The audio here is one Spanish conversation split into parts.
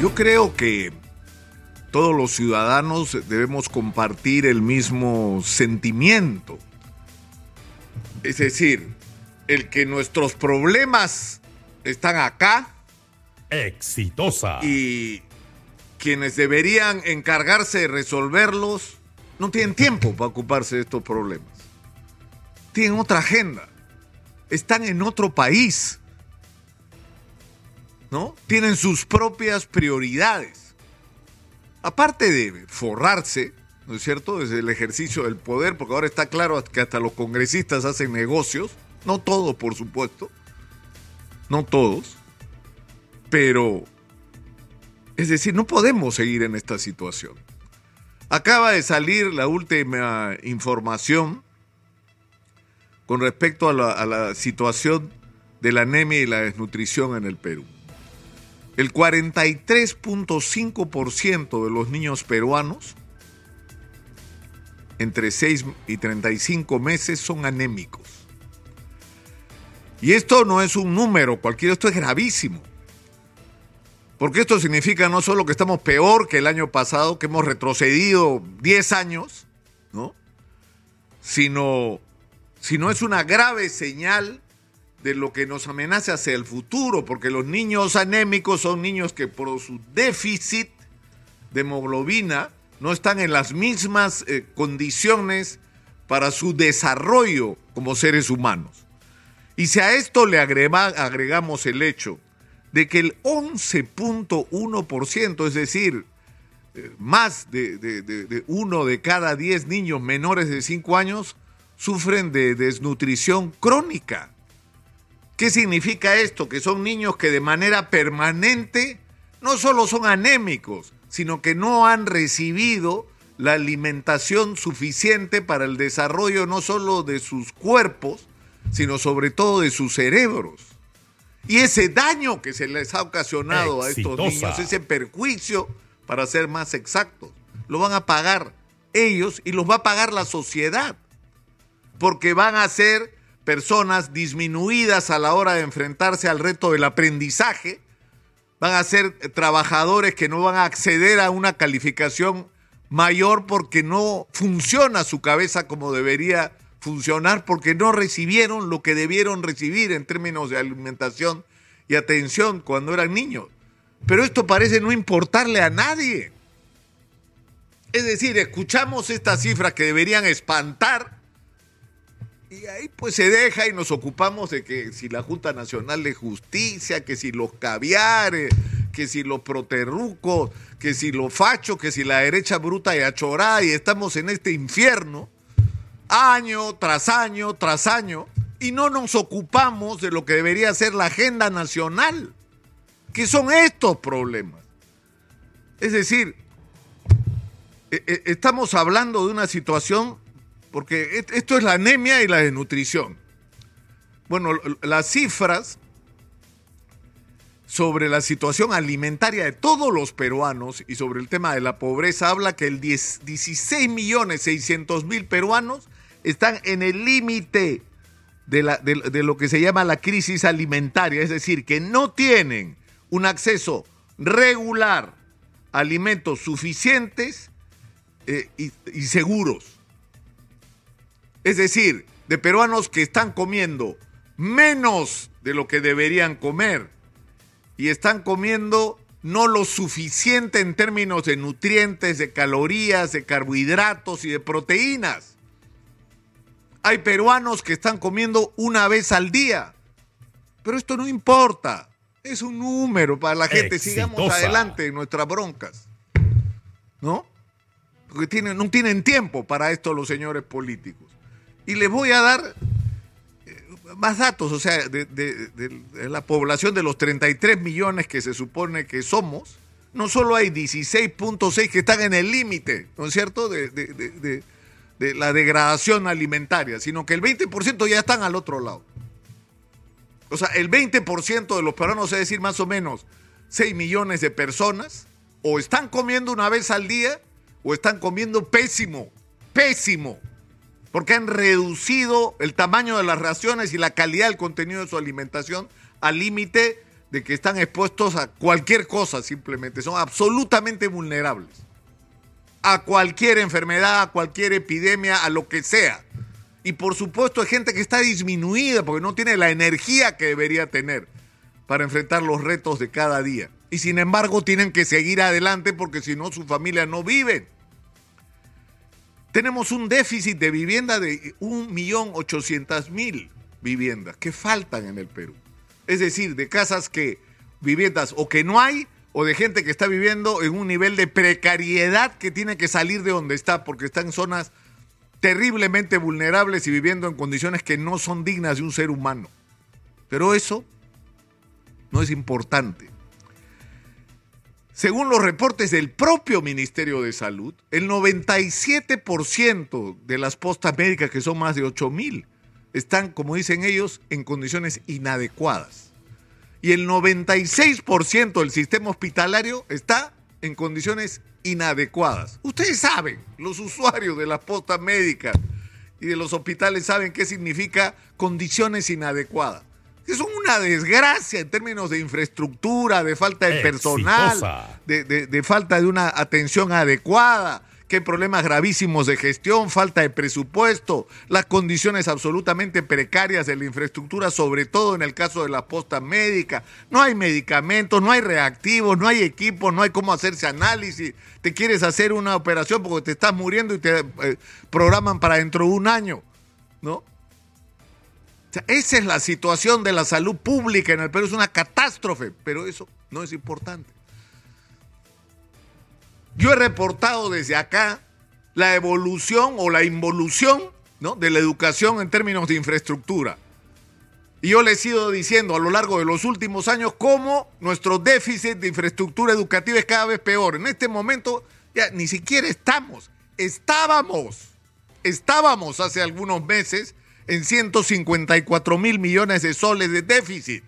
Yo creo que todos los ciudadanos debemos compartir el mismo sentimiento. Es decir, el que nuestros problemas están acá. Exitosa. Y quienes deberían encargarse de resolverlos no tienen tiempo para ocuparse de estos problemas. Tienen otra agenda. Están en otro país. ¿No? Tienen sus propias prioridades. Aparte de forrarse, ¿no es cierto?, desde el ejercicio del poder, porque ahora está claro que hasta los congresistas hacen negocios, no todos, por supuesto, no todos, pero, es decir, no podemos seguir en esta situación. Acaba de salir la última información con respecto a la, a la situación de la anemia y la desnutrición en el Perú. El 43.5% de los niños peruanos entre 6 y 35 meses son anémicos. Y esto no es un número cualquiera, esto es gravísimo. Porque esto significa no solo que estamos peor que el año pasado, que hemos retrocedido 10 años, ¿no? Sino, sino es una grave señal de lo que nos amenaza hacia el futuro, porque los niños anémicos son niños que por su déficit de hemoglobina no están en las mismas eh, condiciones para su desarrollo como seres humanos. Y si a esto le agrega, agregamos el hecho de que el 11.1%, es decir, eh, más de, de, uno de cada 10 niños menores de 5 años, sufren de desnutrición crónica. ¿Qué significa esto? Que son niños que de manera permanente no solo son anémicos, sino que no han recibido la alimentación suficiente para el desarrollo no solo de sus cuerpos, sino sobre todo de sus cerebros. Y ese daño que se les ha ocasionado Exitosa. a estos niños, ese perjuicio, para ser más exactos, lo van a pagar ellos y los va a pagar la sociedad. Porque van a ser personas disminuidas a la hora de enfrentarse al reto del aprendizaje, van a ser trabajadores que no van a acceder a una calificación mayor porque no funciona su cabeza como debería funcionar porque no recibieron lo que debieron recibir en términos de alimentación y atención cuando eran niños. Pero esto parece no importarle a nadie. Es decir, escuchamos estas cifras que deberían espantar y ahí pues se deja y nos ocupamos de que si la Junta Nacional de Justicia, que si los caviares, que si los proterrucos, que si los fachos, que si la derecha bruta y achorá y estamos en este infierno año tras año tras año y no nos ocupamos de lo que debería ser la agenda nacional, que son estos problemas. Es decir, estamos hablando de una situación, porque esto es la anemia y la desnutrición. Bueno, las cifras sobre la situación alimentaria de todos los peruanos y sobre el tema de la pobreza habla que el 10, 16 millones 600 mil peruanos están en el límite de, lo que se llama la crisis alimentaria, es decir, que no tienen un acceso regular a alimentos suficientes eh, y seguros. Es decir, de peruanos que están comiendo menos de lo que deberían comer y están comiendo no lo suficiente en términos de nutrientes, de calorías, de carbohidratos y de proteínas. Hay peruanos que están comiendo una vez al día. Pero esto no importa. Es un número para la gente. Exitosa. Sigamos adelante en nuestras broncas. ¿No? Porque tienen, no tienen tiempo para esto los señores políticos. Y les voy a dar eh, más datos, o sea, de, la población de los 33 millones que se supone que somos, no solo hay 16.6 que están en el límite, ¿no es cierto?, de, de la degradación alimentaria, sino que el 20% ya están al otro lado. O sea, el 20% de los peruanos, es decir, más o menos 6 millones de personas, o están comiendo una vez al día, o están comiendo pésimo, pésimo, porque han reducido el tamaño de las raciones y la calidad del contenido de su alimentación al límite de que están expuestos a cualquier cosa simplemente, son absolutamente vulnerables. A cualquier enfermedad, a cualquier epidemia, a lo que sea. Y por supuesto hay gente que está disminuida porque no tiene la energía que debería tener para enfrentar los retos de cada día. Y sin embargo tienen que seguir adelante porque si no su familia no vive. Tenemos un déficit de vivienda de 1.800.000 viviendas que faltan en el Perú. Es decir, de casas que, viviendas o que no hay, o de gente que está viviendo en un nivel de precariedad que tiene que salir de donde está, porque está en zonas terriblemente vulnerables y viviendo en condiciones que no son dignas de un ser humano. Pero eso no es importante. Según los reportes del propio Ministerio de Salud, el 97% de las postas médicas, que son más de 8 mil, están, como dicen ellos, en condiciones inadecuadas. Y el 96% del sistema hospitalario está en condiciones inadecuadas. Ustedes saben, los usuarios de las postas médicas y de los hospitales saben qué significa condiciones inadecuadas. Es una desgracia en términos de infraestructura, de falta de personal, de, de, falta de una atención adecuada, que hay problemas gravísimos de gestión, falta de presupuesto, las condiciones absolutamente precarias de la infraestructura, sobre todo en el caso de la posta médica. No hay medicamentos, no hay reactivos, no hay equipos, no hay cómo hacerse análisis. Te quieres hacer una operación porque te estás muriendo y te eh, programan para dentro de un año, ¿no? Esa es la situación de la salud pública en el Perú, es una catástrofe, pero eso no es importante. Yo he reportado desde acá la evolución o la involución ¿no? de la educación en términos de infraestructura. Y yo les he ido diciendo a lo largo de los últimos años cómo nuestro déficit de infraestructura educativa es cada vez peor. En este momento ya ni siquiera estamos, estábamos, estábamos hace algunos meses en 154 mil millones de soles de déficit.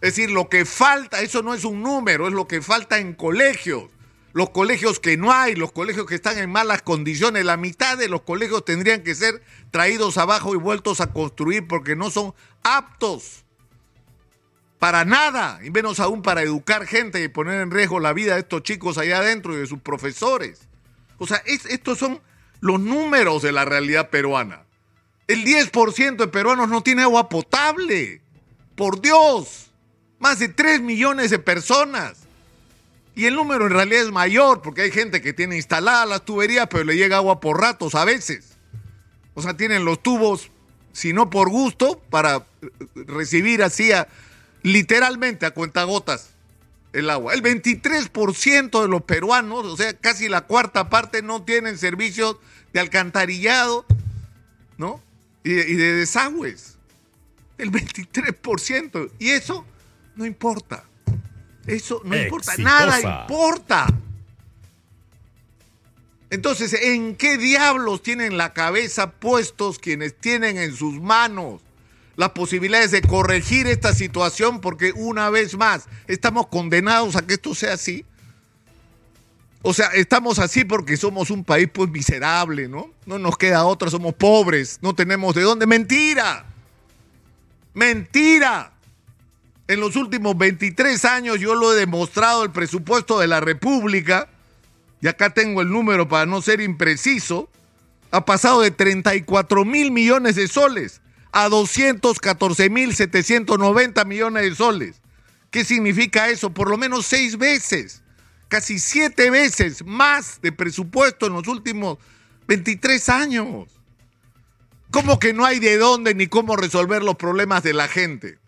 Es decir, lo que falta, eso no es un número, es lo que falta en colegios los colegios que no hay, los colegios que están en malas condiciones, la mitad de los colegios tendrían que ser traídos abajo y vueltos a construir porque no son aptos para nada, y menos aún para educar gente y poner en riesgo la vida de estos chicos allá adentro y de sus profesores. O sea, estos son los números de la realidad peruana. El 10% de peruanos no tiene agua potable. Por Dios, más de 3 millones de personas. Y el número en realidad es mayor porque hay gente que tiene instaladas las tuberías, pero le llega agua por ratos a veces. O sea, tienen los tubos, si no por gusto, para recibir así literalmente a cuentagotas el agua. El 23% de los peruanos, o sea, casi la cuarta parte, no tienen servicios de alcantarillado, ¿no? Y de, y de desagües. El 23%. Y eso no importa. Eso no importa, nada importa. Entonces, ¿en qué diablos tienen la cabeza puestos quienes tienen en sus manos las posibilidades de corregir esta situación? Porque una vez más, estamos condenados a que esto sea así. O sea, estamos así porque somos un país pues miserable, ¿no? No nos queda otra, somos pobres, no tenemos de dónde. Mentira. Mentira. En los últimos 23 años yo lo he demostrado, el presupuesto de la República, y acá tengo el número para no ser impreciso, ha pasado de 34 mil millones de soles a 214 mil 790 millones de soles. ¿Qué significa eso? Por lo menos seis veces, casi siete veces más de presupuesto en los últimos 23 años. ¿Cómo que no hay de dónde ni cómo resolver los problemas de la gente?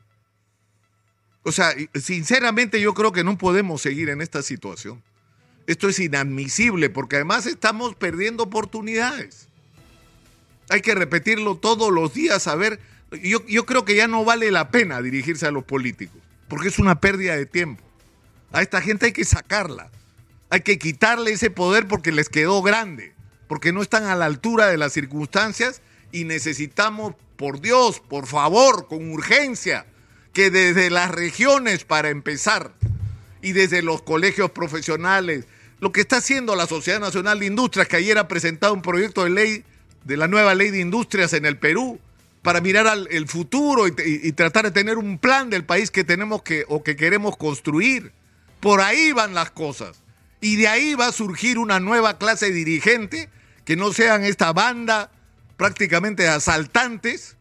O sea, sinceramente yo creo que no podemos seguir en esta situación. Esto es inadmisible porque además estamos perdiendo oportunidades. Hay que repetirlo todos los días, a ver, yo, yo creo que ya no vale la pena dirigirse a los políticos, porque es una pérdida de tiempo. A esta gente hay que sacarla, hay que quitarle ese poder porque les quedó grande, porque no están a la altura de las circunstancias y necesitamos, por Dios, por favor, con urgencia, que desde las regiones, para empezar, y desde los colegios profesionales, lo que está haciendo la Sociedad Nacional de Industrias, que ayer ha presentado un proyecto de ley de la nueva ley de industrias en el Perú, para mirar al el futuro y, y- y tratar de tener un plan del país que tenemos que o que queremos construir. Por ahí van las cosas. Y de ahí va a surgir una nueva clase dirigente que no sean esta banda prácticamente de asaltantes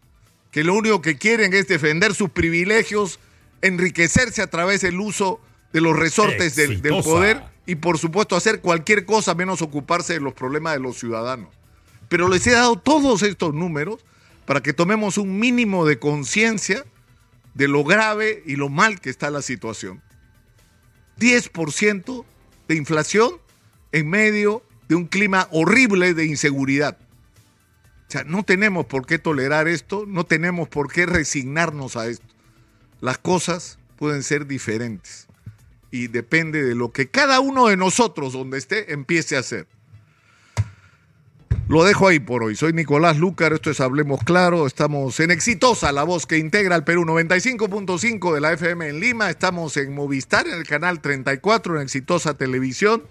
que lo único que quieren es defender sus privilegios, enriquecerse a través del uso de los resortes del, poder y por supuesto hacer cualquier cosa menos ocuparse de los problemas de los ciudadanos. Pero les he dado todos estos números para que tomemos un mínimo de conciencia de lo grave y lo mal que está la situación. 10% de inflación en medio de un clima horrible de inseguridad. O sea, no tenemos por qué tolerar esto, no tenemos por qué resignarnos a esto. Las cosas pueden ser diferentes y depende de lo que cada uno de nosotros, donde esté, empiece a hacer. Lo dejo ahí por hoy. Soy Nicolás Lucar, esto es Hablemos Claro, estamos en Exitosa, la voz que integra el Perú 95.5 de la FM en Lima, estamos en Movistar, en el canal 34, en Exitosa Televisión